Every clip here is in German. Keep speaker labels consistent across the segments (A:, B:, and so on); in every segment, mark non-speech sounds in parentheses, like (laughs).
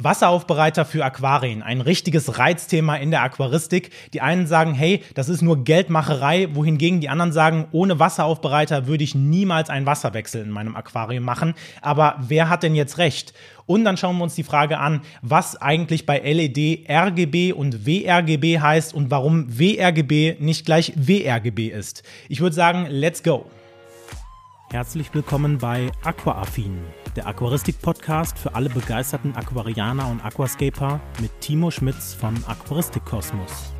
A: Wasseraufbereiter für Aquarien, ein richtiges Reizthema in der Aquaristik. Die einen sagen, hey, das ist nur Geldmacherei, wohingegen die anderen sagen, ohne Wasseraufbereiter würde ich niemals einen Wasserwechsel in meinem Aquarium machen. Aber wer hat denn jetzt recht? Und dann schauen wir uns die Frage an, was eigentlich bei LED RGB und WRGB heißt und warum WRGB nicht gleich WRGB ist. Ich würde sagen, let's go. Herzlich willkommen bei Aquaaffin, der Aquaristik-Podcast für alle begeisterten Aquarianer und Aquascaper mit Timo Schmitz von Aquaristik Kosmos.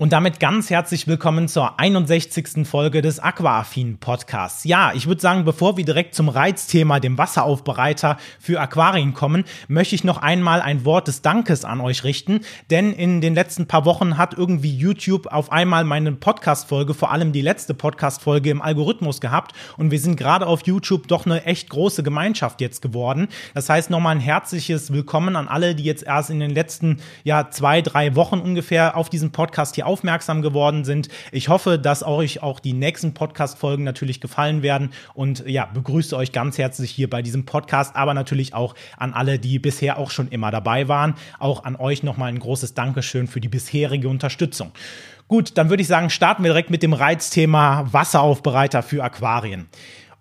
A: Und damit ganz herzlich willkommen zur 61. Folge des Aquaaffin Podcasts. Ja, ich würde sagen, bevor wir direkt zum Reizthema, dem Wasseraufbereiter für Aquarien kommen, möchte ich noch einmal ein Wort des Dankes an euch richten, denn in den letzten paar Wochen hat irgendwie YouTube auf einmal meine Podcast-Folge, vor allem die letzte Podcast-Folge im Algorithmus gehabt und wir sind gerade auf YouTube doch eine echt große Gemeinschaft jetzt geworden. Das heißt nochmal ein herzliches Willkommen an alle, die jetzt erst in den letzten, ja, zwei, drei Wochen ungefähr auf diesen Podcast hier aufmerksam geworden sind. Ich hoffe, dass euch auch die nächsten Podcast-Folgen natürlich gefallen werden und ja, begrüße euch ganz herzlich hier bei diesem Podcast, aber natürlich auch an alle, die bisher auch schon immer dabei waren. Auch an euch nochmal ein großes Dankeschön für die bisherige Unterstützung. Gut, dann würde ich sagen, starten wir direkt mit dem Reizthema Wasseraufbereiter für Aquarien.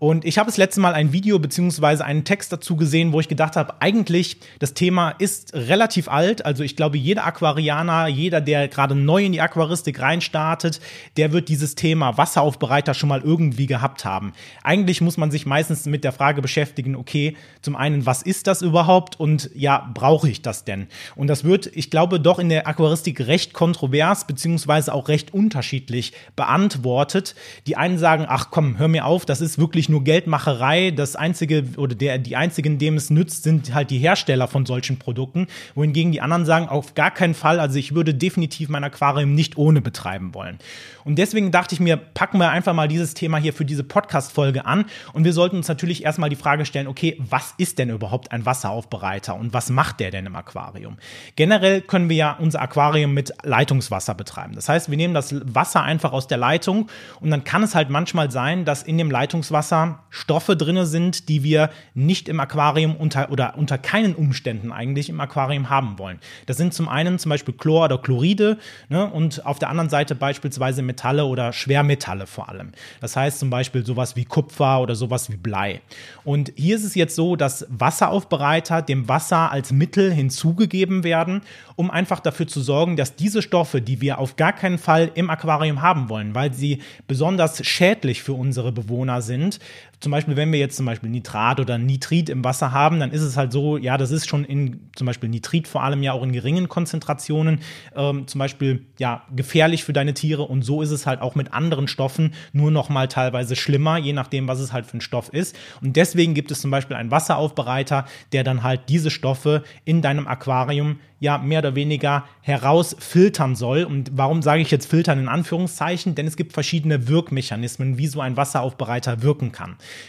A: Und ich habe das letzte Mal ein Video beziehungsweise einen Text dazu gesehen, wo ich gedacht habe, eigentlich das Thema ist relativ alt. Also ich glaube, jeder Aquarianer, jeder, der gerade neu in die Aquaristik reinstartet, der wird dieses Thema Wasseraufbereiter schon mal irgendwie gehabt haben. Eigentlich muss man sich meistens mit der Frage beschäftigen, okay, zum einen, was ist das überhaupt und ja, brauche ich das denn? Und das wird, ich glaube, doch in der Aquaristik recht kontrovers beziehungsweise auch recht unterschiedlich beantwortet. Die einen sagen, ach komm, hör mir auf, das ist wirklich nur Geldmacherei. Das einzige oder der, die einzigen, dem es nützt, sind halt die Hersteller von solchen Produkten. Wohingegen die anderen sagen, auf gar keinen Fall. Also ich würde definitiv mein Aquarium nicht ohne betreiben wollen. Und deswegen dachte ich mir, packen wir einfach mal dieses Thema hier für diese Podcast-Folge an. Und wir sollten uns natürlich erstmal die Frage stellen, okay, was ist denn überhaupt ein Wasseraufbereiter und was macht der denn im Aquarium? Generell können wir ja unser Aquarium mit Leitungswasser betreiben. Das heißt, wir nehmen das Wasser einfach aus der Leitung und dann kann es halt manchmal sein, dass in dem Leitungswasser Wasser Stoffe drin sind, die wir nicht im Aquarium unter oder unter keinen Umständen eigentlich im Aquarium haben wollen. Das sind zum einen zum Beispiel Chlor oder Chloride ne, und auf der anderen Seite beispielsweise Metalle oder Schwermetalle vor allem. Das heißt zum Beispiel sowas wie Kupfer oder sowas wie Blei. Und hier ist es jetzt so, dass Wasseraufbereiter dem Wasser als Mittel hinzugegeben werden, um einfach dafür zu sorgen, dass diese Stoffe, die wir auf gar keinen Fall im Aquarium haben wollen, weil sie besonders schädlich für unsere Bewohner sind, zum Beispiel, wenn wir jetzt zum Beispiel Nitrat oder Nitrit im Wasser haben, dann ist es halt so, ja, das ist schon in zum Beispiel Nitrit vor allem ja auch in geringen Konzentrationen ähm, zum Beispiel ja gefährlich für deine Tiere und so ist es halt auch mit anderen Stoffen nur noch mal teilweise schlimmer, je nachdem, was es halt für ein Stoff ist. Und deswegen gibt es zum Beispiel einen Wasseraufbereiter, der dann halt diese Stoffe in deinem Aquarium ja mehr oder weniger herausfiltern soll. Und warum sage ich jetzt filtern in Anführungszeichen? Denn es gibt verschiedene Wirkmechanismen, wie so ein Wasseraufbereiter wirken kann.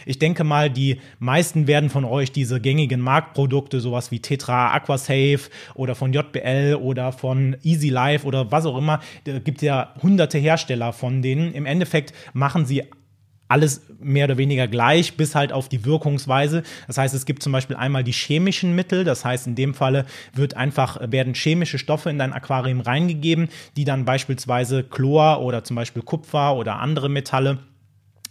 A: Ich denke mal, die meisten werden von euch diese gängigen Marktprodukte, sowas wie Tetra, Aquasafe oder von JBL oder von Easy Life oder was auch immer, da gibt ja hunderte Hersteller von denen. Im Endeffekt machen sie alles mehr oder weniger gleich, bis halt auf die Wirkungsweise. Das heißt, es gibt zum Beispiel einmal die chemischen Mittel. Das heißt, in dem Falle wird einfach, werden chemische Stoffe in dein Aquarium reingegeben, die dann beispielsweise Chlor oder zum Beispiel Kupfer oder andere Metalle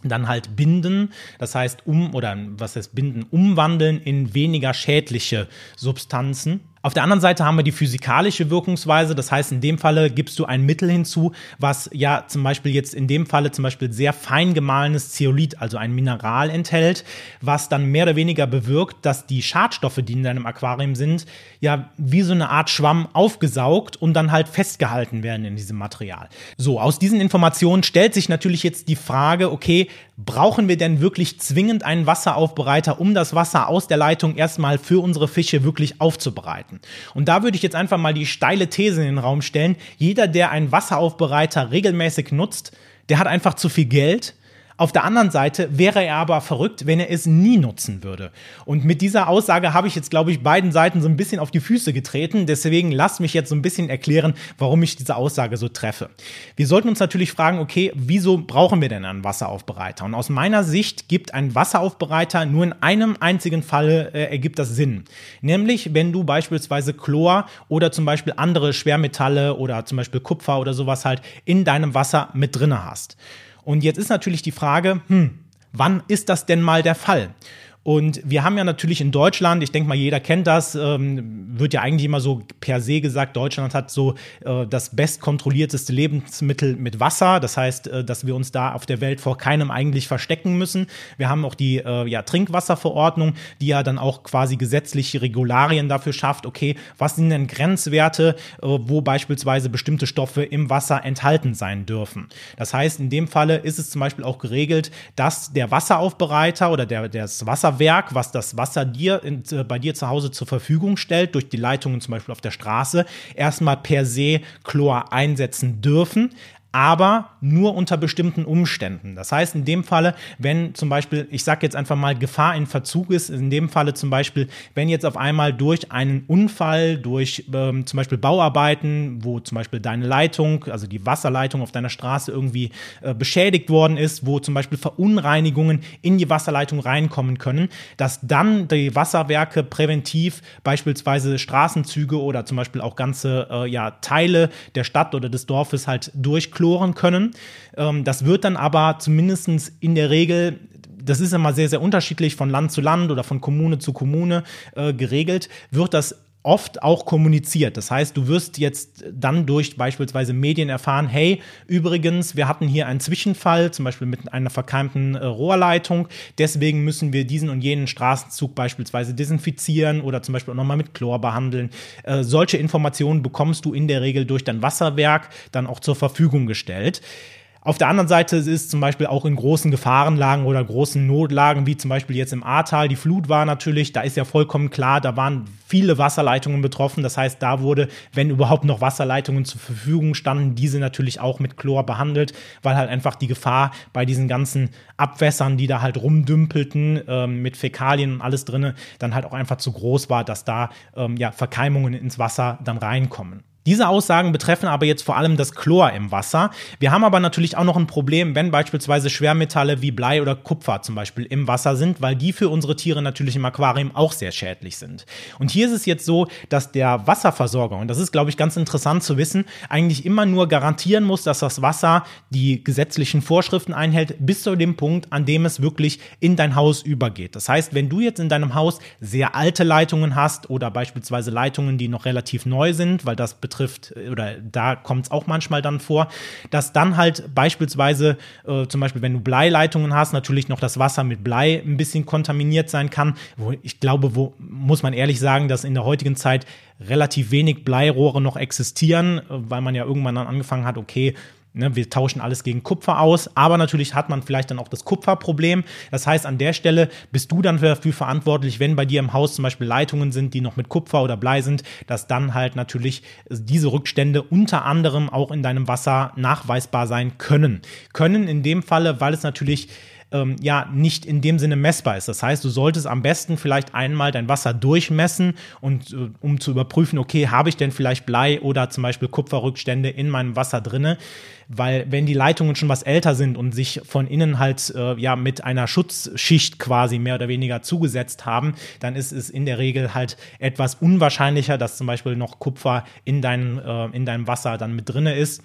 A: dann halt binden, das heißt um oder was heißt binden, umwandeln in weniger schädliche Substanzen. Auf der anderen Seite haben wir die physikalische Wirkungsweise. Das heißt, in dem Falle gibst du ein Mittel hinzu, was ja zum Beispiel jetzt in dem Falle zum Beispiel sehr fein gemahlenes Zeolit, also ein Mineral enthält, was dann mehr oder weniger bewirkt, dass die Schadstoffe, die in deinem Aquarium sind, ja wie so eine Art Schwamm aufgesaugt und dann halt festgehalten werden in diesem Material. So, aus diesen Informationen stellt sich natürlich jetzt die Frage, okay, brauchen wir denn wirklich zwingend einen Wasseraufbereiter, um das Wasser aus der Leitung erstmal für unsere Fische wirklich aufzubereiten? Möglichkeiten. Und da würde ich jetzt einfach mal die steile These in den Raum stellen. Jeder, der einen Wasseraufbereiter regelmäßig nutzt, der hat einfach zu viel Geld Auf der anderen Seite wäre er aber verrückt, wenn er es nie nutzen würde. Und mit dieser Aussage habe ich jetzt, glaube ich, beiden Seiten so ein bisschen auf die Füße getreten. Deswegen lasst mich jetzt so ein bisschen erklären, warum ich diese Aussage so treffe. Wir sollten uns natürlich fragen, okay, wieso brauchen wir denn einen Wasseraufbereiter? Und aus meiner Sicht gibt ein Wasseraufbereiter nur in einem einzigen Falle äh, ergibt das Sinn. Nämlich, wenn du beispielsweise Chlor oder zum Beispiel andere Schwermetalle oder zum Beispiel Kupfer oder sowas halt in deinem Wasser mit drinne hast. Und jetzt ist natürlich die Frage, hm, wann ist das denn mal der Fall? Und wir haben ja natürlich in Deutschland, ich denke mal, jeder kennt das, ähm, wird ja eigentlich immer so per se gesagt, Deutschland hat so äh, das bestkontrollierteste Lebensmittel mit Wasser. Das heißt, äh, dass wir uns da auf der Welt vor keinem eigentlich verstecken müssen. Wir haben auch die äh, ja, Trinkwasserverordnung, die ja dann auch quasi gesetzliche Regularien dafür schafft, okay, was sind denn Grenzwerte, äh, wo beispielsweise bestimmte Stoffe im Wasser enthalten sein dürfen. Das heißt, in dem Falle ist es zum Beispiel auch geregelt, dass der Wasseraufbereiter oder der, das Wasser Wasserwerk, was das Wasser dir in, äh, bei dir zu Hause zur Verfügung stellt, durch die Leitungen zum Beispiel auf der Straße, erstmal per se Chlor einsetzen dürfen aber nur unter bestimmten Umständen. Das heißt, in dem Falle, wenn zum Beispiel, ich sage jetzt einfach mal, Gefahr in Verzug ist, in dem Falle zum Beispiel, wenn jetzt auf einmal durch einen Unfall, durch ähm, zum Beispiel Bauarbeiten, wo zum Beispiel deine Leitung, also die Wasserleitung auf deiner Straße irgendwie äh, beschädigt worden ist, wo zum Beispiel Verunreinigungen in die Wasserleitung reinkommen können, dass dann die Wasserwerke präventiv beispielsweise Straßenzüge oder zum Beispiel auch ganze äh, ja, Teile der Stadt oder des Dorfes halt durchklopfen chloren können. Ähm, das wird dann aber zumindest in der Regel das ist immer sehr, sehr unterschiedlich von Land zu Land oder von Kommune zu Kommune äh, geregelt, wird das oft auch kommuniziert. Das heißt, du wirst jetzt dann durch beispielsweise Medien erfahren, hey, übrigens, wir hatten hier einen Zwischenfall, zum Beispiel mit einer verkeimten äh, Rohrleitung, deswegen müssen wir diesen und jenen Straßenzug beispielsweise desinfizieren oder zum Beispiel auch nochmal mit Chlor behandeln. Äh, solche Informationen bekommst du in der Regel durch dein Wasserwerk dann auch zur Verfügung gestellt. Auf der anderen Seite ist zum Beispiel auch in großen Gefahrenlagen oder großen Notlagen, wie zum Beispiel jetzt im Ahrtal, die Flut war natürlich, da ist ja vollkommen klar, da waren viele Wasserleitungen betroffen. Das heißt, da wurde, wenn überhaupt noch Wasserleitungen zur Verfügung standen, diese natürlich auch mit Chlor behandelt, weil halt einfach die Gefahr bei diesen ganzen Abwässern, die da halt rumdümpelten, ähm, mit Fäkalien und alles drinne, dann halt auch einfach zu groß war, dass da ähm, ja Verkeimungen ins Wasser dann reinkommen. Diese Aussagen betreffen aber jetzt vor allem das Chlor im Wasser. Wir haben aber natürlich auch noch ein Problem, wenn beispielsweise Schwermetalle wie Blei oder Kupfer zum Beispiel im Wasser sind, weil die für unsere Tiere natürlich im Aquarium auch sehr schädlich sind. Und hier ist es jetzt so, dass der Wasserversorger, und das ist, glaube ich, ganz interessant zu wissen, eigentlich immer nur garantieren muss, dass das Wasser die gesetzlichen Vorschriften einhält, bis zu dem Punkt, an dem es wirklich in dein Haus übergeht. Das heißt, wenn du jetzt in deinem Haus sehr alte Leitungen hast oder beispielsweise Leitungen, die noch relativ neu sind, weil das betrifft, oder da kommt es auch manchmal dann vor, dass dann halt beispielsweise, äh, zum Beispiel, wenn du Bleileitungen hast, natürlich noch das Wasser mit Blei ein bisschen kontaminiert sein kann. Wo ich glaube, wo muss man ehrlich sagen, dass in der heutigen Zeit relativ wenig Bleirohre noch existieren, äh, weil man ja irgendwann dann angefangen hat, okay, Ne, wir tauschen alles gegen Kupfer aus, aber natürlich hat man vielleicht dann auch das Kupferproblem. Das heißt, an der Stelle bist du dann dafür verantwortlich, wenn bei dir im Haus zum Beispiel Leitungen sind, die noch mit Kupfer oder Blei sind, dass dann halt natürlich diese Rückstände unter anderem auch in deinem Wasser nachweisbar sein können. Können in dem Falle, weil es natürlich ähm, ja nicht in dem Sinne messbar ist. Das heißt, du solltest am besten vielleicht einmal dein Wasser durchmessen und äh, um zu überprüfen, okay, habe ich denn vielleicht Blei oder zum Beispiel Kupferrückstände in meinem Wasser drinne? Weil wenn die Leitungen schon was älter sind und sich von innen halt äh, ja mit einer Schutzschicht quasi mehr oder weniger zugesetzt haben, dann ist es in der Regel halt etwas unwahrscheinlicher, dass zum Beispiel noch Kupfer in, dein, äh, in deinem Wasser dann mit drinne ist.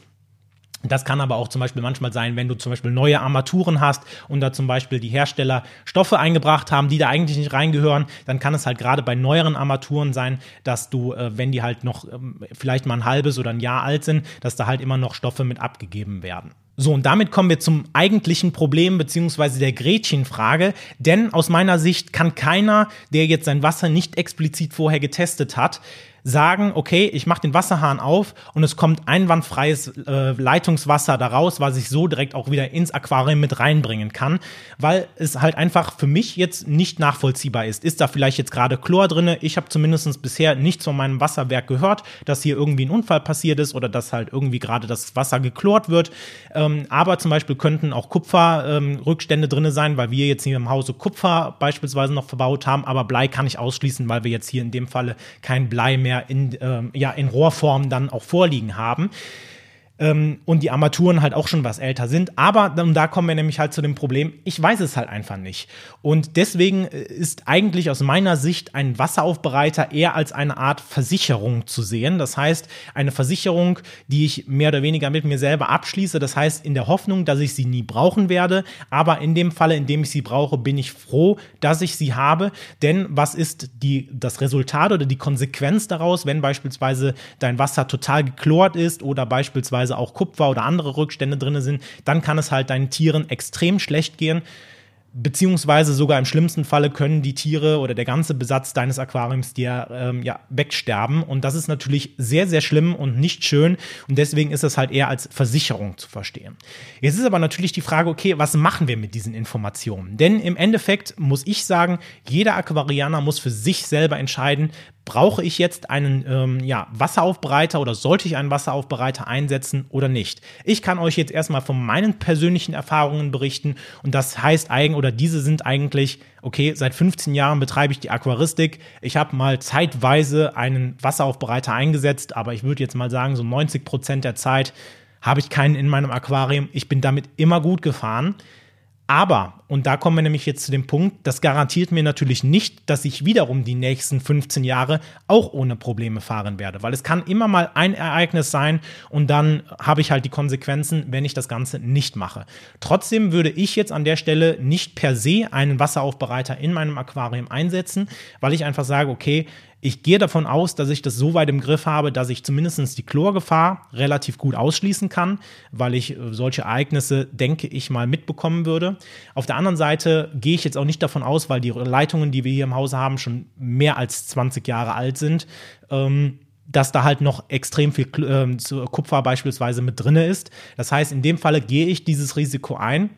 A: Das kann aber auch zum Beispiel manchmal sein, wenn du zum Beispiel neue Armaturen hast und da zum Beispiel die Hersteller Stoffe eingebracht haben, die da eigentlich nicht reingehören, dann kann es halt gerade bei neueren Armaturen sein, dass du, äh, wenn die halt noch ähm, vielleicht mal ein halbes oder ein Jahr alt sind, dass da halt immer noch Stoffe mit abgegeben werden. So, und damit kommen wir zum eigentlichen Problem beziehungsweise der Gretchenfrage. Denn aus meiner Sicht kann keiner, der jetzt sein Wasser nicht explizit vorher getestet hat, sagen, okay, ich mache den Wasserhahn auf und es kommt einwandfreies äh, Leitungswasser daraus, was ich so direkt auch wieder ins Aquarium mit reinbringen kann, weil es halt einfach für mich jetzt nicht nachvollziehbar ist. Ist da vielleicht jetzt gerade Chlor drinne? Ich habe zumindest bisher nichts von meinem Wasserwerk gehört, dass hier irgendwie ein Unfall passiert ist oder dass halt irgendwie gerade das Wasser geklort wird. Ähm, aber zum Beispiel könnten auch Kupferrückstände ähm, drinne sein, weil wir jetzt hier im Hause Kupfer beispielsweise noch verbaut haben, aber Blei kann ich ausschließen, weil wir jetzt hier in dem Falle kein Blei mehr in, ähm, ja, in Rohrform dann auch vorliegen haben ähm, und die Armaturen halt auch schon was älter sind. Aber und da kommen wir nämlich halt zu dem Problem, ich weiß es halt einfach nicht. Und deswegen äh, ist eigentlich aus meiner Sicht ein Wasseraufbereiter eher als eine Art Versicherung zu sehen. Das heißt, eine Versicherung, die ich mehr oder weniger mit mir selber abschließe. Das heißt, in der Hoffnung, dass ich sie nie brauchen werde. Aber in dem Falle, in dem ich sie brauche, bin ich froh, dass ich sie habe. Denn was ist die, das Resultat oder die Konsequenz daraus, wenn beispielsweise dein Wasser total geklort ist oder beispielsweise beispielsweise auch Kupfer oder andere Rückstände drin sind, dann kann es halt deinen Tieren extrem schlecht gehen beziehungsweise sogar im schlimmsten Falle können die Tiere oder der ganze Besatz deines Aquariums dir ähm, ja wegsterben und das ist natürlich sehr sehr schlimm und nicht schön und deswegen ist es halt eher als Versicherung zu verstehen. Jetzt ist aber natürlich die Frage, okay, was machen wir mit diesen Informationen? Denn im Endeffekt muss ich sagen, jeder Aquarianer muss für sich selber entscheiden, brauche ich jetzt einen ähm, ja, Wasseraufbereiter oder sollte ich einen Wasseraufbereiter einsetzen oder nicht? Ich kann euch jetzt erstmal von meinen persönlichen Erfahrungen berichten und das heißt eigentlich, oder diese sind eigentlich, okay, seit 15 Jahren betreibe ich die Aquaristik. Ich habe mal zeitweise einen Wasseraufbereiter eingesetzt, aber ich würde jetzt mal sagen, so 90 Prozent der Zeit habe ich keinen in meinem Aquarium. Ich bin damit immer gut gefahren. Aber, und da kommen wir nämlich jetzt zu dem Punkt, das garantiert mir natürlich nicht, dass ich wiederum die nächsten 15 Jahre auch ohne Probleme fahren werde, weil es kann immer mal ein Ereignis sein und dann habe ich halt die Konsequenzen, wenn ich das Ganze nicht mache. Trotzdem würde ich jetzt an der Stelle nicht per se einen Wasseraufbereiter in meinem Aquarium einsetzen, weil ich einfach sage, okay, ich gehe davon aus, dass ich das so weit im Griff habe, dass ich zumindest die Chlorgefahr relativ gut ausschließen kann, weil ich äh, solche Ereignisse, denke ich mal, mitbekommen würde. Auf der anderen Seite gehe ich jetzt auch nicht davon aus, weil die Leitungen, die wir hier im Hause haben, schon mehr als 20 Jahre alt sind. Ähm, dass da halt noch extrem viel äh, Kupfer beispielsweise mit drin ist. Das heißt, in dem Falle gehe ich dieses Risiko ein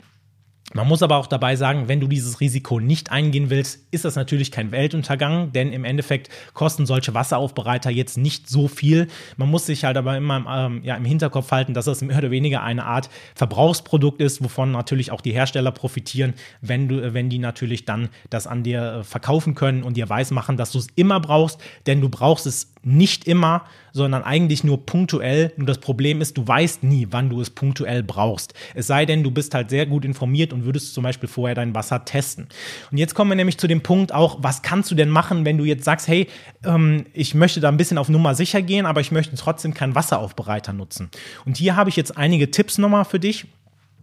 A: man muss aber auch dabei sagen, wenn du dieses Risiko nicht eingehen willst, ist das natürlich kein Weltuntergang, denn im Endeffekt kosten solche Wasseraufbereiter jetzt nicht so viel. Man muss sich halt aber immer ähm, ja, im Hinterkopf halten, dass das mehr oder weniger eine Art Verbrauchsprodukt ist, wovon natürlich auch die Hersteller profitieren, wenn, du, wenn die natürlich dann das an dir äh, verkaufen können und dir weismachen, dass du es immer brauchst, denn du brauchst es nicht immer, sondern eigentlich nur punktuell. Nur das Problem ist, du weißt nie, wann du es punktuell brauchst. Es sei denn, du bist halt sehr gut informiert und würdest zum Beispiel vorher dein Wasser testen. Und jetzt kommen wir nämlich zu dem Punkt auch, was kannst du denn machen, wenn du jetzt sagst, hey, ähm, ich möchte da ein bisschen auf Nummer sicher gehen, aber ich möchte trotzdem keinen Wasseraufbereiter nutzen. Und hier habe ich jetzt einige Tipps nochmal für dich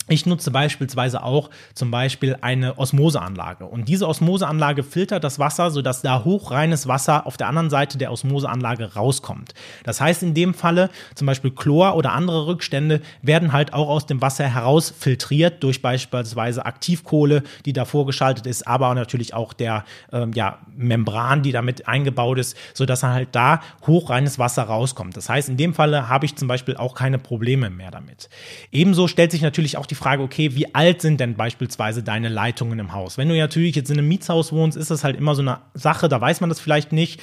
A: ich nutze beispielsweise auch zum Beispiel eine Osmoseanlage. Und diese Osmoseanlage filtert das Wasser, sodass da hochreines Wasser auf der anderen Seite der Osmoseanlage rauskommt. Das heißt, in dem Falle zum Beispiel Chlor oder andere Rückstände werden halt auch aus dem Wasser herausfiltriert durch beispielsweise Aktivkohle, die da vorgeschaltet ist, aber natürlich auch der ähm, ja, Membran, die damit eingebaut ist, sodass halt da hochreines Wasser rauskommt. Das heißt, in dem Falle habe ich zum Beispiel auch keine Probleme mehr damit. Ebenso stellt sich natürlich auch die die Frage, okay, wie alt sind denn beispielsweise deine Leitungen im Haus? Wenn du natürlich jetzt in einem Mietshaus wohnst, ist das halt immer so eine Sache, da weiß man das vielleicht nicht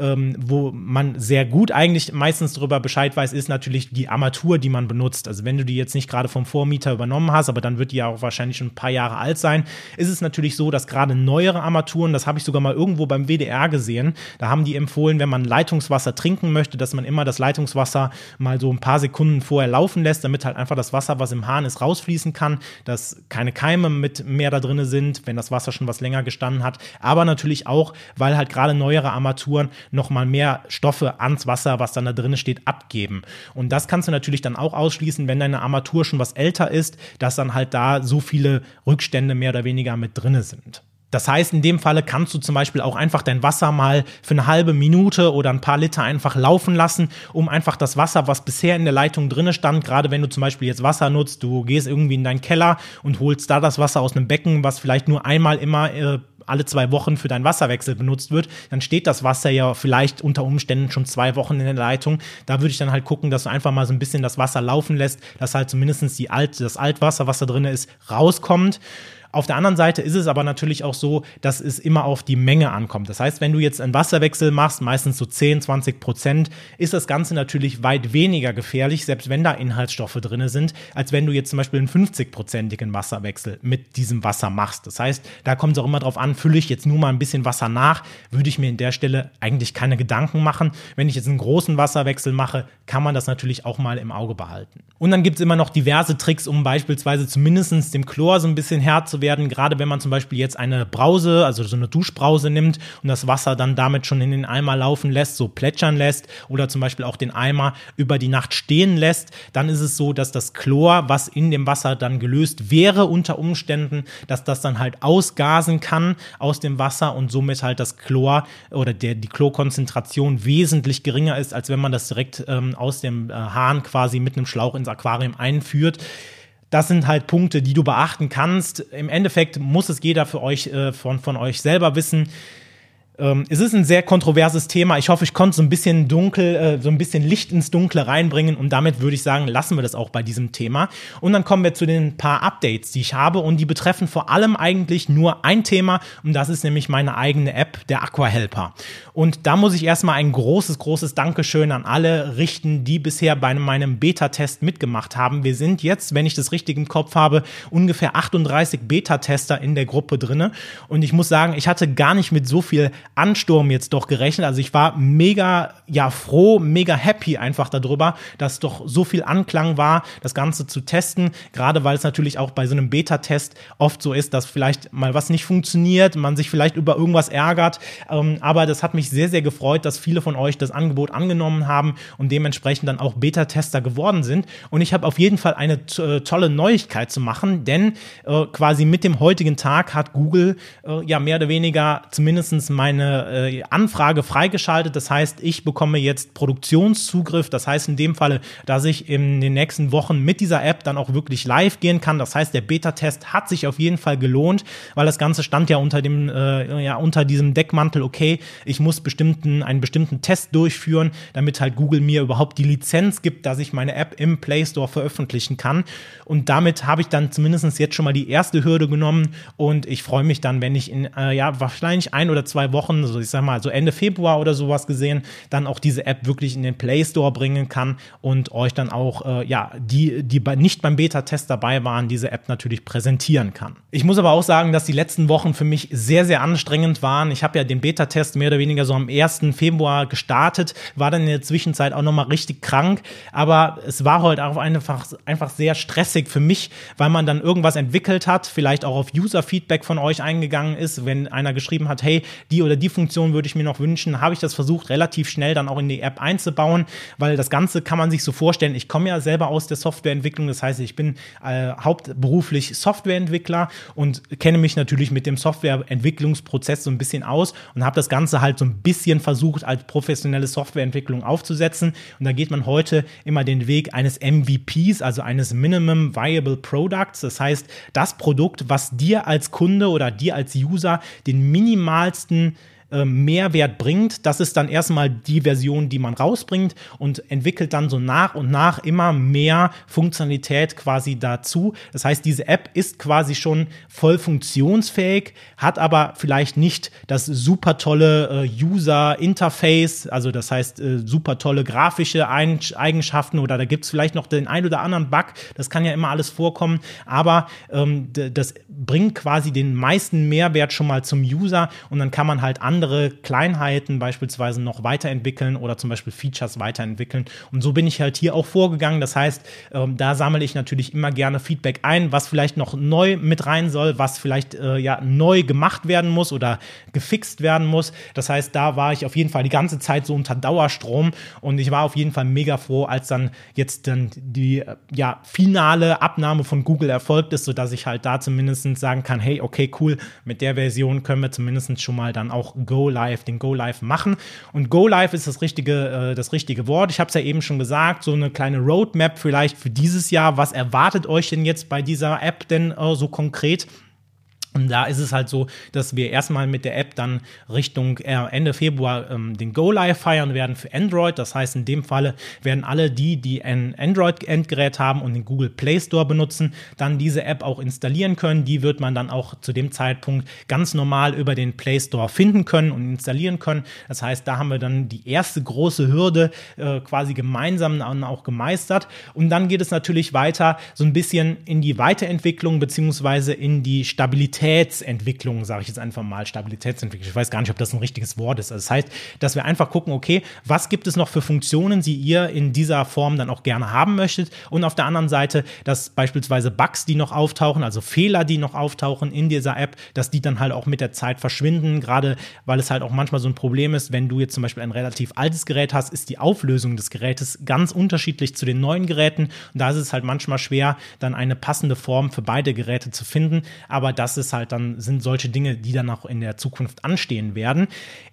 A: ähm, wo man sehr gut eigentlich meistens darüber Bescheid weiß, ist natürlich die Armatur, die man benutzt. Also wenn du die jetzt nicht gerade vom Vormieter übernommen hast, aber dann wird die ja auch wahrscheinlich schon ein paar Jahre alt sein, ist es natürlich so, dass gerade neuere Armaturen, das habe ich sogar mal irgendwo beim WDR gesehen, da haben die empfohlen, wenn man Leitungswasser trinken möchte, dass man immer das Leitungswasser mal so ein paar Sekunden vorher laufen lässt, damit halt einfach das Wasser, was im Hahn ist, rausfließen kann, dass keine Keime mit mehr da drin sind, wenn das Wasser schon was länger gestanden hat. Aber natürlich auch, weil halt gerade neuere Armaturen nochmal mehr Stoffe ans Wasser, was dann da drin steht, abgeben. Und das kannst du natürlich dann auch ausschließen, wenn deine Armatur schon was älter ist, dass dann halt da so viele Rückstände mehr oder weniger mit drin sind. Das heißt, in dem Falle kannst du zum Beispiel auch einfach dein Wasser mal für eine halbe Minute oder ein paar Liter einfach laufen lassen, um einfach das Wasser, was bisher in der Leitung drinne stand, gerade wenn du zum Beispiel jetzt Wasser nutzt, du gehst irgendwie in deinen Keller und holst da das Wasser aus einem Becken, was vielleicht nur einmal immer äh, alle zwei Wochen für deinen Wasserwechsel benutzt wird, dann steht das Wasser ja vielleicht unter Umständen schon zwei Wochen in der Leitung. Da würde ich dann halt gucken, dass du einfach mal so ein bisschen das Wasser laufen lässt, dass halt zumindest die Alt, das Altwasser, was da drin ist, rauskommt. Auf der anderen Seite ist es aber natürlich auch so, dass es immer auf die Menge ankommt. Das heißt, wenn du jetzt einen Wasserwechsel machst, meistens so 10, 20 Prozent, ist das Ganze natürlich weit weniger gefährlich, selbst wenn da Inhaltsstoffe drin sind, als wenn du jetzt zum Beispiel einen 50-prozentigen Wasserwechsel mit diesem Wasser machst. Das heißt, da kommt es auch immer drauf an, fülle ich jetzt nur mal ein bisschen Wasser nach, würde ich mir in der Stelle eigentlich keine Gedanken machen. Wenn ich jetzt einen großen Wasserwechsel mache, kann man das natürlich auch mal im Auge behalten. Und dann gibt es immer noch diverse Tricks, um beispielsweise zumindest dem Chlor so ein bisschen Herr zu werden, gerade wenn man zum Beispiel jetzt eine Brause, also so eine Duschbrause nimmt und das Wasser dann damit schon in den Eimer laufen lässt, so plätschern lässt oder zum Beispiel auch den Eimer über die Nacht stehen lässt, dann ist es so, dass das Chlor, was in dem Wasser dann gelöst wäre unter Umständen, dass das dann halt ausgasen kann aus dem Wasser und somit halt das Chlor oder der, die Chlorkonzentration wesentlich geringer ist, als wenn man das direkt ähm, aus dem äh, Hahn quasi mit einem Schlauch ins Aquarium einführt das sind halt Punkte, die du beachten kannst. Im Endeffekt muss es jeder für euch, äh, von, von euch selber wissen. Ähm, es ist ein sehr kontroverses Thema. Ich hoffe, ich konnte so ein bisschen dunkel, äh, so ein bisschen Licht ins Dunkle reinbringen und damit würde ich sagen, lassen wir das auch bei diesem Thema. Und dann kommen wir zu den paar Updates, die ich habe und die betreffen vor allem eigentlich nur ein Thema und das ist nämlich meine eigene App, der Aqua Helper. Und da muss ich erstmal ein großes, großes Dankeschön an alle richten, die bisher bei meinem Beta-Test mitgemacht haben. Wir sind jetzt, wenn ich das richtig im Kopf habe, ungefähr 38 Beta-Tester in der Gruppe drinne und ich muss sagen, ich hatte gar nicht mit so viel Ansturm jetzt doch gerechnet. Also ich war mega, ja, froh, mega happy einfach darüber, dass doch so viel Anklang war, das Ganze zu testen. Gerade weil es natürlich auch bei so einem Beta-Test oft so ist, dass vielleicht mal was nicht funktioniert, man sich vielleicht über irgendwas ärgert. Ähm, aber das hat mich sehr, sehr gefreut, dass viele von euch das Angebot angenommen haben und dementsprechend dann auch Beta-Tester geworden sind. Und ich habe auf jeden Fall eine äh, tolle Neuigkeit zu machen, denn äh, quasi mit dem heutigen Tag hat Google äh, ja mehr oder weniger zumindestens mein eine äh, Anfrage freigeschaltet. Das heißt, ich bekomme jetzt Produktionszugriff. Das heißt in dem Falle, dass ich in den nächsten Wochen mit dieser App dann auch wirklich live gehen kann. Das heißt, der Beta-Test hat sich auf jeden Fall gelohnt, weil das Ganze stand ja unter dem, äh, ja, unter diesem Deckmantel, okay, ich muss bestimmten, einen bestimmten Test durchführen, damit halt Google mir überhaupt die Lizenz gibt, dass ich meine App im Play Store veröffentlichen kann. Und damit habe ich dann zumindest jetzt schon mal die erste Hürde genommen und ich freue mich dann, wenn ich in, äh, ja, wahrscheinlich ein oder zwei Wochen Wochen, so ich sag mal, so Ende Februar oder sowas gesehen, dann auch diese App wirklich in den Play Store bringen kann und euch dann auch, äh, ja, die, die nicht beim Beta-Test dabei waren, diese App natürlich präsentieren kann. Ich muss aber auch sagen, dass die letzten Wochen für mich sehr, sehr anstrengend waren. Ich habe ja den Beta-Test mehr oder weniger so am 1. Februar gestartet, war dann in der Zwischenzeit auch nochmal richtig krank, aber es war heute auch einfach, einfach sehr stressig für mich, weil man dann irgendwas entwickelt hat, vielleicht auch auf User-Feedback von euch eingegangen ist, wenn einer geschrieben hat, hey, die oder die Funktion würde ich mir noch wünschen, habe ich das versucht, relativ schnell dann auch in die App einzubauen, weil das Ganze kann man sich so vorstellen. Ich komme ja selber aus der Softwareentwicklung, das heißt, ich bin äh, hauptberuflich Softwareentwickler und kenne mich natürlich mit dem Softwareentwicklungsprozess so ein bisschen aus und habe das Ganze halt so ein bisschen versucht, als professionelle Softwareentwicklung aufzusetzen. Und da geht man heute immer den Weg eines MVPs, also eines Minimum Viable Products. Das heißt, das Produkt, was dir als Kunde oder dir als User den minimalsten ähm, Mehrwert bringt. Das ist dann erstmal die Version, die man rausbringt und entwickelt dann so nach und nach immer mehr Funktionalität quasi dazu. Das heißt, diese App ist quasi schon voll funktionsfähig, hat aber vielleicht nicht das super tolle äh, User Interface, also das heißt äh, super tolle grafische Eigenschaften oder da gibt es vielleicht noch den ein oder anderen Bug. Das kann ja immer alles vorkommen, aber ähm, das bringt quasi den meisten Mehrwert schon mal zum User und dann kann man halt andere andere Kleinheiten beispielsweise noch weiterentwickeln oder zum Beispiel Features weiterentwickeln. Und so bin ich halt hier auch vorgegangen. Das heißt, ähm, da sammle ich natürlich immer gerne Feedback ein, was vielleicht noch neu mit rein soll, was vielleicht äh, ja neu gemacht werden muss oder gefixt werden muss. Das heißt, da war ich auf jeden Fall die ganze Zeit so unter Dauerstrom und ich war auf jeden Fall mega froh, als dann jetzt dann die äh, ja finale Abnahme von Google erfolgt ist, sodass ich halt da zumindest sagen kann, hey, okay, cool, mit der Version können wir zumindest schon mal dann auch Go Live, den Go Live machen. Und Go Live ist das richtige, äh, das richtige Wort. Ich habe es ja eben schon gesagt, so eine kleine Roadmap vielleicht für dieses Jahr. Was erwartet euch denn jetzt bei dieser App denn äh, so konkret? Und da ist es halt so, dass wir erstmal mit der App dann Richtung äh, Ende Februar ähm, den Go Live feiern werden für Android. Das heißt, in dem Falle werden alle die, die ein Android-Endgerät haben und den Google Play Store benutzen, dann diese App auch installieren können. Die wird man dann auch zu dem Zeitpunkt ganz normal über den Play Store finden können und installieren können. Das heißt, da haben wir dann die erste große Hürde äh, quasi gemeinsam dann auch gemeistert. Und dann geht es natürlich weiter so ein bisschen in die Weiterentwicklung beziehungsweise in die Stabilität Stabilitätsentwicklung, sage ich jetzt einfach mal, Stabilitätsentwicklung. Ich weiß gar nicht, ob das ein richtiges Wort ist. Also das heißt, dass wir einfach gucken, okay, was gibt es noch für Funktionen, die ihr in dieser Form dann auch gerne haben möchtet? Und auf der anderen Seite, dass beispielsweise Bugs, die noch auftauchen, also Fehler, die noch auftauchen in dieser App, dass die dann halt auch mit der Zeit verschwinden, gerade weil es halt auch manchmal so ein Problem ist, wenn du jetzt zum Beispiel ein relativ altes Gerät hast, ist die Auflösung des Gerätes ganz unterschiedlich zu den neuen Geräten. Und da ist es halt manchmal schwer, dann eine passende Form für beide Geräte zu finden. Aber das ist halt dann, sind solche Dinge, die dann auch in der Zukunft anstehen werden.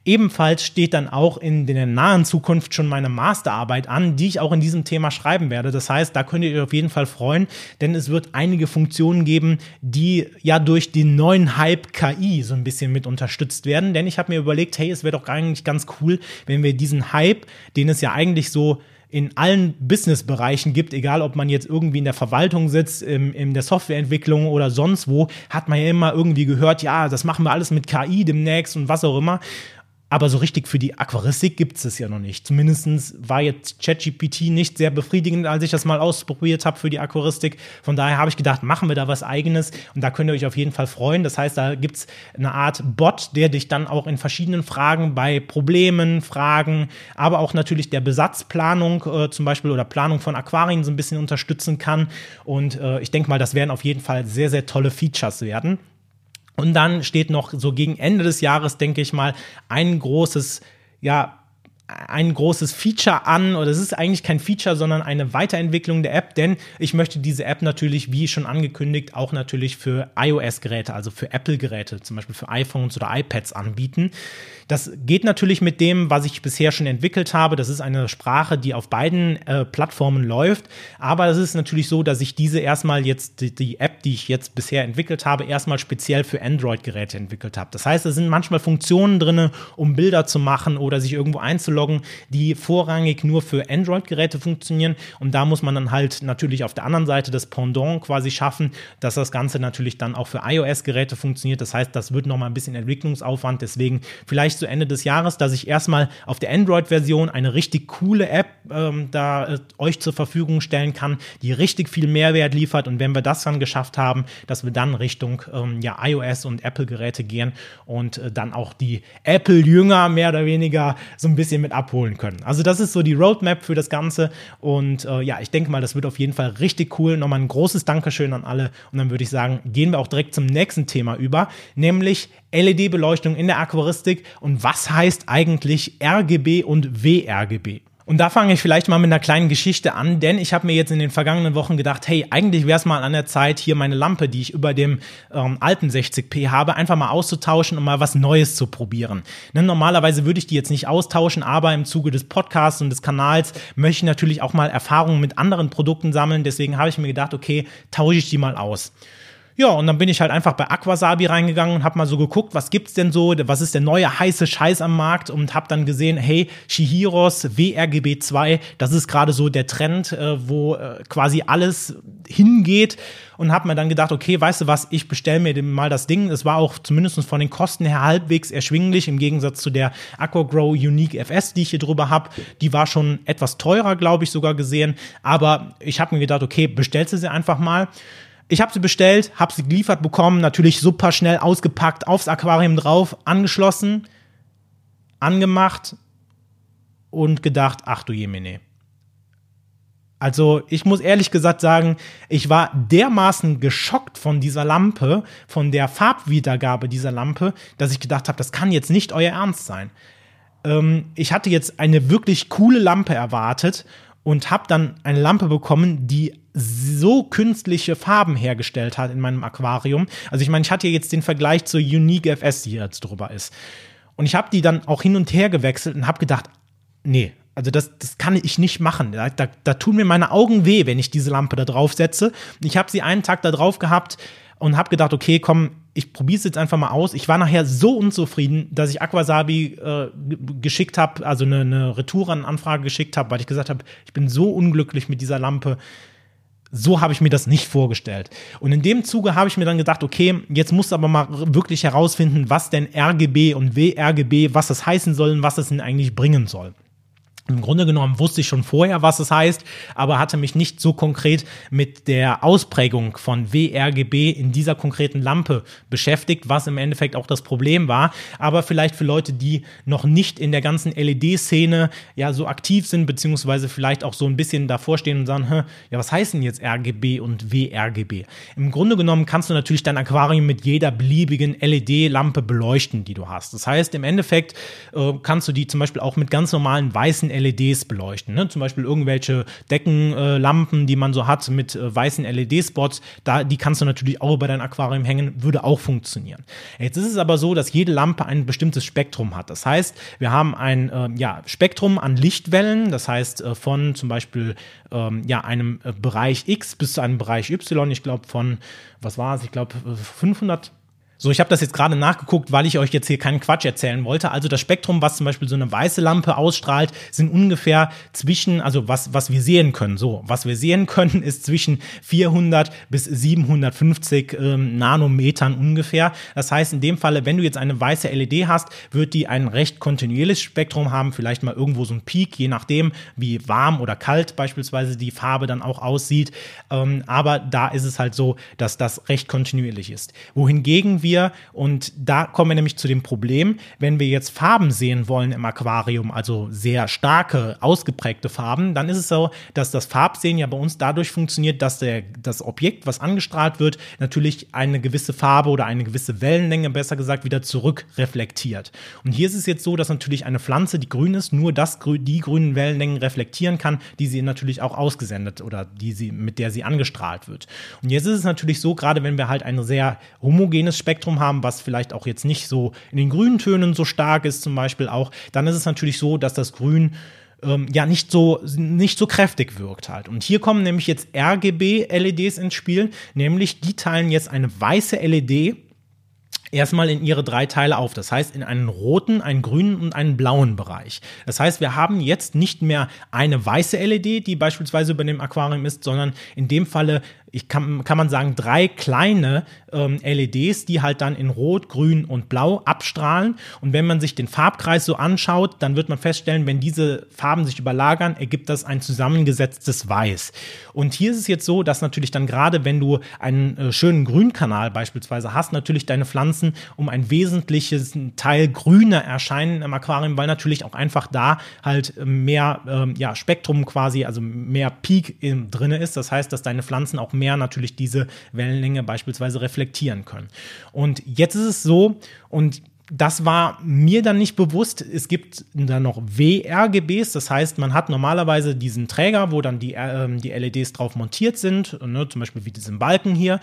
A: Ebenfalls steht dann auch in der nahen Zukunft schon meine Masterarbeit an, die ich auch in diesem Thema schreiben werde. Das heißt, da könnt ihr euch auf jeden Fall freuen, denn es wird einige Funktionen geben, die ja durch den neuen Hype KI so ein bisschen mit unterstützt werden. Denn ich habe mir überlegt, hey, es wäre doch eigentlich ganz cool, wenn wir diesen Hype, den es ja eigentlich so in allen Businessbereichen gibt, egal ob man jetzt irgendwie in der Verwaltung sitzt, im, in der Softwareentwicklung oder sonst wo, hat man ja immer irgendwie gehört, ja, das machen wir alles mit KI demnächst und was auch immer. Aber so richtig für die Aquaristik gibt es ja noch nicht. Zumindest war jetzt ChatGPT nicht sehr befriedigend, als ich das mal ausprobiert habe für die Aquaristik. Von daher habe ich gedacht, machen wir da was eigenes und da könnt ihr euch auf jeden Fall freuen. Das heißt, da gibt es eine Art Bot, der dich dann auch in verschiedenen Fragen bei Problemen, Fragen, aber auch natürlich der Besatzplanung äh, zum Beispiel oder Planung von Aquarien so ein bisschen unterstützen kann. Und äh, ich denke mal, das werden auf jeden Fall sehr, sehr tolle Features werden. Und dann steht noch so gegen Ende des Jahres, denke ich mal, ein großes, ja, ein großes Feature an, oder es ist eigentlich kein Feature, sondern eine Weiterentwicklung der App, denn ich möchte diese App natürlich, wie schon angekündigt, auch natürlich für iOS-Geräte, also für Apple-Geräte, zum Beispiel für iPhones oder iPads anbieten. Das geht natürlich mit dem, was ich bisher schon entwickelt habe. Das ist eine Sprache, die auf beiden äh, Plattformen läuft. Aber es ist natürlich so, dass ich diese erstmal jetzt, die, die App, die ich jetzt bisher entwickelt habe, erstmal speziell für Android-Geräte entwickelt habe. Das heißt, es sind manchmal Funktionen drin, um Bilder zu machen oder sich irgendwo einzuloggen, die vorrangig nur für Android-Geräte funktionieren. Und da muss man dann halt natürlich auf der anderen Seite das Pendant quasi schaffen, dass das Ganze natürlich dann auch für iOS-Geräte funktioniert. Das heißt, das wird nochmal ein bisschen Entwicklungsaufwand. Deswegen vielleicht zu Ende des Jahres, dass ich erstmal auf der Android-Version eine richtig coole App ähm, da äh, euch zur Verfügung stellen kann, die richtig viel Mehrwert liefert. Und wenn wir das dann geschafft haben, dass wir dann Richtung ähm, ja, iOS und Apple-Geräte gehen und äh, dann auch die Apple-Jünger mehr oder weniger so ein bisschen mit abholen können. Also das ist so die Roadmap für das Ganze. Und äh, ja, ich denke mal, das wird auf jeden Fall richtig cool. Nochmal ein großes Dankeschön an alle. Und dann würde ich sagen, gehen wir auch direkt zum nächsten Thema über, nämlich LED-Beleuchtung in der Aquaristik und was heißt eigentlich RGB und WRGB? Und da fange ich vielleicht mal mit einer kleinen Geschichte an, denn ich habe mir jetzt in den vergangenen Wochen gedacht, hey, eigentlich wäre es mal an der Zeit, hier meine Lampe, die ich über dem ähm, alten 60p habe, einfach mal auszutauschen und mal was Neues zu probieren. Ne, normalerweise würde ich die jetzt nicht austauschen, aber im Zuge des Podcasts und des Kanals möchte ich natürlich auch mal Erfahrungen mit anderen Produkten sammeln. Deswegen habe ich mir gedacht, okay, tausche ich die mal aus. Ja, und dann bin ich halt einfach bei Aquasabi reingegangen und habe mal so geguckt, was gibt's denn so, was ist der neue heiße Scheiß am Markt und habe dann gesehen, hey, Shihiros WRGB 2, das ist gerade so der Trend, äh, wo äh, quasi alles hingeht und habe mir dann gedacht, okay, weißt du was, ich bestelle mir mal das Ding. Es war auch zumindest von den Kosten her halbwegs erschwinglich im Gegensatz zu der AquaGrow Unique FS, die ich hier drüber habe. Die war schon etwas teurer, glaube ich, sogar gesehen, aber ich habe mir gedacht, okay, bestellst du sie einfach mal. Ich habe sie bestellt, habe sie geliefert bekommen, natürlich super schnell ausgepackt, aufs Aquarium drauf, angeschlossen, angemacht und gedacht, ach du Jemine. Also ich muss ehrlich gesagt sagen, ich war dermaßen geschockt von dieser Lampe, von der Farbwiedergabe dieser Lampe, dass ich gedacht habe, das kann jetzt nicht euer Ernst sein. Ähm, ich hatte jetzt eine wirklich coole Lampe erwartet und habe dann eine Lampe bekommen, die so künstliche Farben hergestellt hat in meinem Aquarium. Also ich meine, ich hatte jetzt den Vergleich zur Unique FS, die jetzt drüber ist. Und ich habe die dann auch hin und her gewechselt und habe gedacht, nee, also das, das kann ich nicht machen. Da, da, da tun mir meine Augen weh, wenn ich diese Lampe da drauf setze. Ich habe sie einen Tag da drauf gehabt und habe gedacht, okay, komm, ich probiere es jetzt einfach mal aus. Ich war nachher so unzufrieden, dass ich Aquasabi äh, geschickt habe, also eine, eine Retourenanfrage geschickt habe, weil ich gesagt habe, ich bin so unglücklich mit dieser Lampe. So habe ich mir das nicht vorgestellt. Und in dem Zuge habe ich mir dann gedacht, okay, jetzt musst du aber mal wirklich herausfinden, was denn RGB und WRGB, was das heißen soll und was es denn eigentlich bringen soll. Im Grunde genommen wusste ich schon vorher, was es heißt, aber hatte mich nicht so konkret mit der Ausprägung von WRGB in dieser konkreten Lampe beschäftigt, was im Endeffekt auch das Problem war. Aber vielleicht für Leute, die noch nicht in der ganzen LED-Szene ja so aktiv sind, beziehungsweise vielleicht auch so ein bisschen davor stehen und sagen, ja, was heißen jetzt RGB und WRGB? Im Grunde genommen kannst du natürlich dein Aquarium mit jeder beliebigen LED-Lampe beleuchten, die du hast. Das heißt, im Endeffekt äh, kannst du die zum Beispiel auch mit ganz normalen weißen beleuchten. Ne? Zum Beispiel irgendwelche Deckenlampen, äh, die man so hat mit äh, weißen LED-Spots. Da, die kannst du natürlich auch über dein Aquarium hängen, würde auch funktionieren. Jetzt ist es aber so, dass jede Lampe ein bestimmtes Spektrum hat. Das heißt, wir haben ein äh, ja, Spektrum an Lichtwellen, das heißt äh, von zum Beispiel ähm, ja, einem äh, Bereich X bis zu einem Bereich Y. Ich glaube von, was war es? Ich glaube 500 so, ich habe das jetzt gerade nachgeguckt, weil ich euch jetzt hier keinen Quatsch erzählen wollte. Also das Spektrum, was zum Beispiel so eine weiße Lampe ausstrahlt, sind ungefähr zwischen, also was, was wir sehen können. So, was wir sehen (laughs) können, ist zwischen 400 bis 750 ähm, Nanometern ungefähr. Das heißt, in dem Falle, wenn du jetzt eine weiße LED hast, wird die ein recht kontinuierliches Spektrum haben, vielleicht mal irgendwo so ein Peak, je nachdem, wie warm oder kalt beispielsweise die Farbe dann auch aussieht. Ähm, aber da ist es halt so, dass das recht kontinuierlich ist. Wohingegen wir wir, und da kommen wir nämlich zu dem Problem, wenn wir jetzt Farben sehen wollen im Aquarium, also sehr starke, ausgeprägte Farben, dann ist es so, dass das Farbsehen ja bei uns dadurch funktioniert, dass der, das Objekt, was angestrahlt wird, natürlich eine gewisse Farbe oder eine gewisse Wellenlänge, besser gesagt, wieder zurückreflektiert. Und hier ist es jetzt so, dass natürlich eine Pflanze, die grün ist, nur das, die grünen Wellenlängen reflektieren kann, die sie natürlich auch ausgesendet oder die sie, mit der sie angestrahlt wird. Und jetzt ist es natürlich so, gerade wenn wir halt ein sehr homogenes Spektrum Spektrum haben, was vielleicht auch jetzt nicht so in den grünen Tönen so stark ist, zum Beispiel auch, dann ist es natürlich so, dass das Grün ähm, ja nicht so nicht so kräftig wirkt halt. Und hier kommen nämlich jetzt RGB LEDs ins Spiel, nämlich die teilen jetzt eine weiße LED erstmal in ihre drei Teile auf. Das heißt, in einen roten, einen grünen und einen blauen Bereich. Das heißt, wir haben jetzt nicht mehr eine weiße LED, die beispielsweise über dem Aquarium ist, sondern in dem Falle ich kann, kann man sagen, drei kleine ähm, LEDs, die halt dann in Rot, Grün und Blau abstrahlen. Und wenn man sich den Farbkreis so anschaut, dann wird man feststellen, wenn diese Farben sich überlagern, ergibt das ein zusammengesetztes Weiß. Und hier ist es jetzt so, dass natürlich dann gerade, wenn du einen äh, schönen Grünkanal beispielsweise hast, natürlich deine Pflanzen um ein wesentliches Teil grüner erscheinen im Aquarium, weil natürlich auch einfach da halt mehr ähm, ja, Spektrum quasi, also mehr Peak drin ist. Das heißt, dass deine Pflanzen auch mehr natürlich diese Wellenlänge beispielsweise reflektieren können. Und jetzt ist es so, und das war mir dann nicht bewusst. Es gibt dann noch WRGBs, das heißt, man hat normalerweise diesen Träger, wo dann die, äh, die LEDs drauf montiert sind, ne, zum Beispiel wie diesen Balken hier.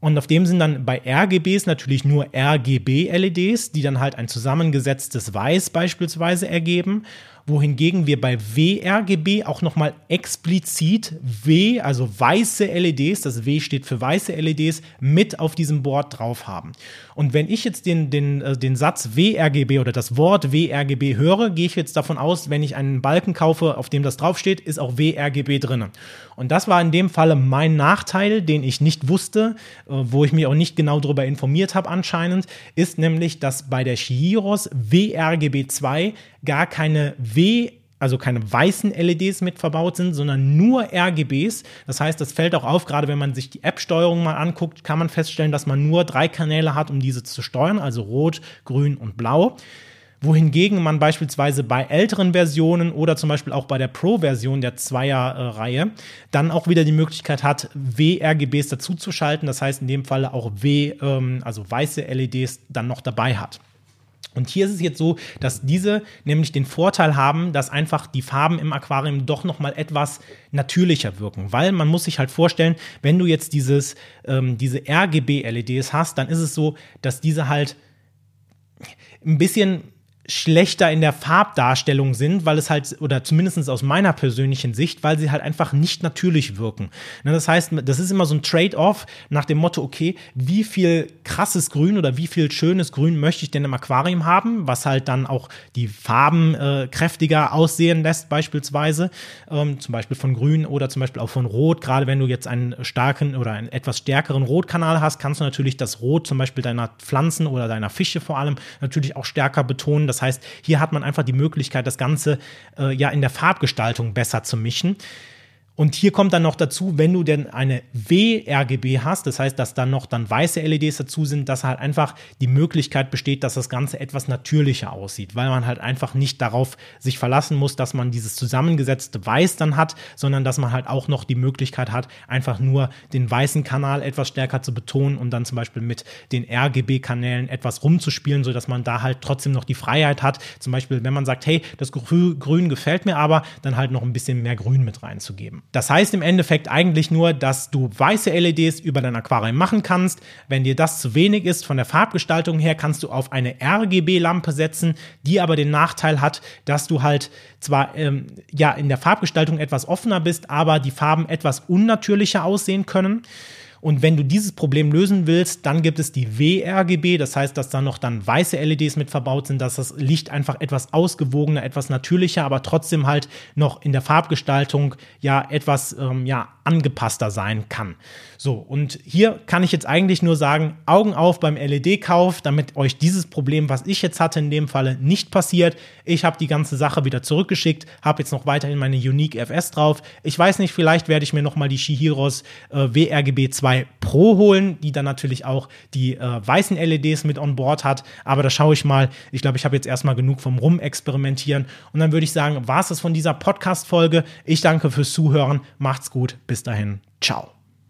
A: Und auf dem sind dann bei RGBs natürlich nur RGB-LEDs, die dann halt ein zusammengesetztes Weiß beispielsweise ergeben wohingegen wir bei WRGB auch nochmal explizit W, also weiße LEDs, das W steht für weiße LEDs, mit auf diesem Board drauf haben. Und wenn ich jetzt den, den, äh, den Satz WRGB oder das Wort WRGB höre, gehe ich jetzt davon aus, wenn ich einen Balken kaufe, auf dem das draufsteht, ist auch WRGB drin. Und das war in dem Falle mein Nachteil, den ich nicht wusste, äh, wo ich mich auch nicht genau darüber informiert habe anscheinend, ist nämlich, dass bei der Chihiros WRGB2 gar keine W also keine weißen LEDs mit verbaut sind, sondern nur RGBs. Das heißt, das fällt auch auf, gerade wenn man sich die App-Steuerung mal anguckt, kann man feststellen, dass man nur drei Kanäle hat, um diese zu steuern, also rot, grün und blau wohingegen man beispielsweise bei älteren Versionen oder zum Beispiel auch bei der Pro-Version der Zweier-Reihe dann auch wieder die Möglichkeit hat, WRGBs dazuzuschalten. Das heißt in dem Falle auch W, ähm, also weiße LEDs dann noch dabei hat. Und hier ist es jetzt so, dass diese nämlich den Vorteil haben, dass einfach die Farben im Aquarium doch noch mal etwas natürlicher wirken, weil man muss sich halt vorstellen, wenn du jetzt dieses ähm, diese RGB LEDs hast, dann ist es so, dass diese halt ein bisschen schlechter in der Farbdarstellung sind, weil es halt, oder zumindest aus meiner persönlichen Sicht, weil sie halt einfach nicht natürlich wirken. Ne, das heißt, das ist immer so ein Trade-off nach dem Motto, okay, wie viel krasses Grün oder wie viel schönes Grün möchte ich denn im Aquarium haben, was halt dann auch die Farben äh, kräftiger aussehen lässt, beispielsweise, ähm, zum Beispiel von Grün oder zum Beispiel auch von Rot. Gerade wenn du jetzt einen starken oder einen etwas stärkeren Rotkanal hast, kannst du natürlich das Rot zum Beispiel deiner Pflanzen oder deiner Fische vor allem natürlich auch stärker betonen. Das das heißt, hier hat man einfach die Möglichkeit, das Ganze äh, ja in der Farbgestaltung besser zu mischen. Und hier kommt dann noch dazu, wenn du denn eine W-RGB hast, das heißt, dass dann noch dann weiße LEDs dazu sind, dass halt einfach die Möglichkeit besteht, dass das Ganze etwas natürlicher aussieht, weil man halt einfach nicht darauf sich verlassen muss, dass man dieses zusammengesetzte Weiß dann hat, sondern dass man halt auch noch die Möglichkeit hat, einfach nur den weißen Kanal etwas stärker zu betonen und dann zum Beispiel mit den RGB-Kanälen etwas rumzuspielen, sodass man da halt trotzdem noch die Freiheit hat. Zum Beispiel, wenn man sagt, hey, das Grün gefällt mir aber, dann halt noch ein bisschen mehr Grün mit reinzugeben. Das heißt im Endeffekt eigentlich nur, dass du weiße LEDs über dein Aquarium machen kannst. Wenn dir das zu wenig ist von der Farbgestaltung her, kannst du auf eine RGB-Lampe setzen, die aber den Nachteil hat, dass du halt zwar ähm, ja in der Farbgestaltung etwas offener bist, aber die Farben etwas unnatürlicher aussehen können. Und wenn du dieses Problem lösen willst, dann gibt es die WRGB, das heißt, dass da noch dann weiße LEDs mit verbaut sind, dass das Licht einfach etwas ausgewogener, etwas natürlicher, aber trotzdem halt noch in der Farbgestaltung ja etwas ähm, ja angepasster sein kann. So, und hier kann ich jetzt eigentlich nur sagen, Augen auf beim LED-Kauf, damit euch dieses Problem, was ich jetzt hatte, in dem Falle nicht passiert. Ich habe die ganze Sache wieder zurückgeschickt, habe jetzt noch weiterhin meine Unique FS drauf. Ich weiß nicht, vielleicht werde ich mir nochmal die Shihiros äh, WRGB 2 Pro holen, die dann natürlich auch die äh, weißen LEDs mit on board hat. Aber da schaue ich mal. Ich glaube, ich habe jetzt erstmal genug vom Rumexperimentieren. Und dann würde ich sagen, war es das von dieser Podcast-Folge. Ich danke fürs Zuhören. Macht's gut. Bis dahin. Ciao.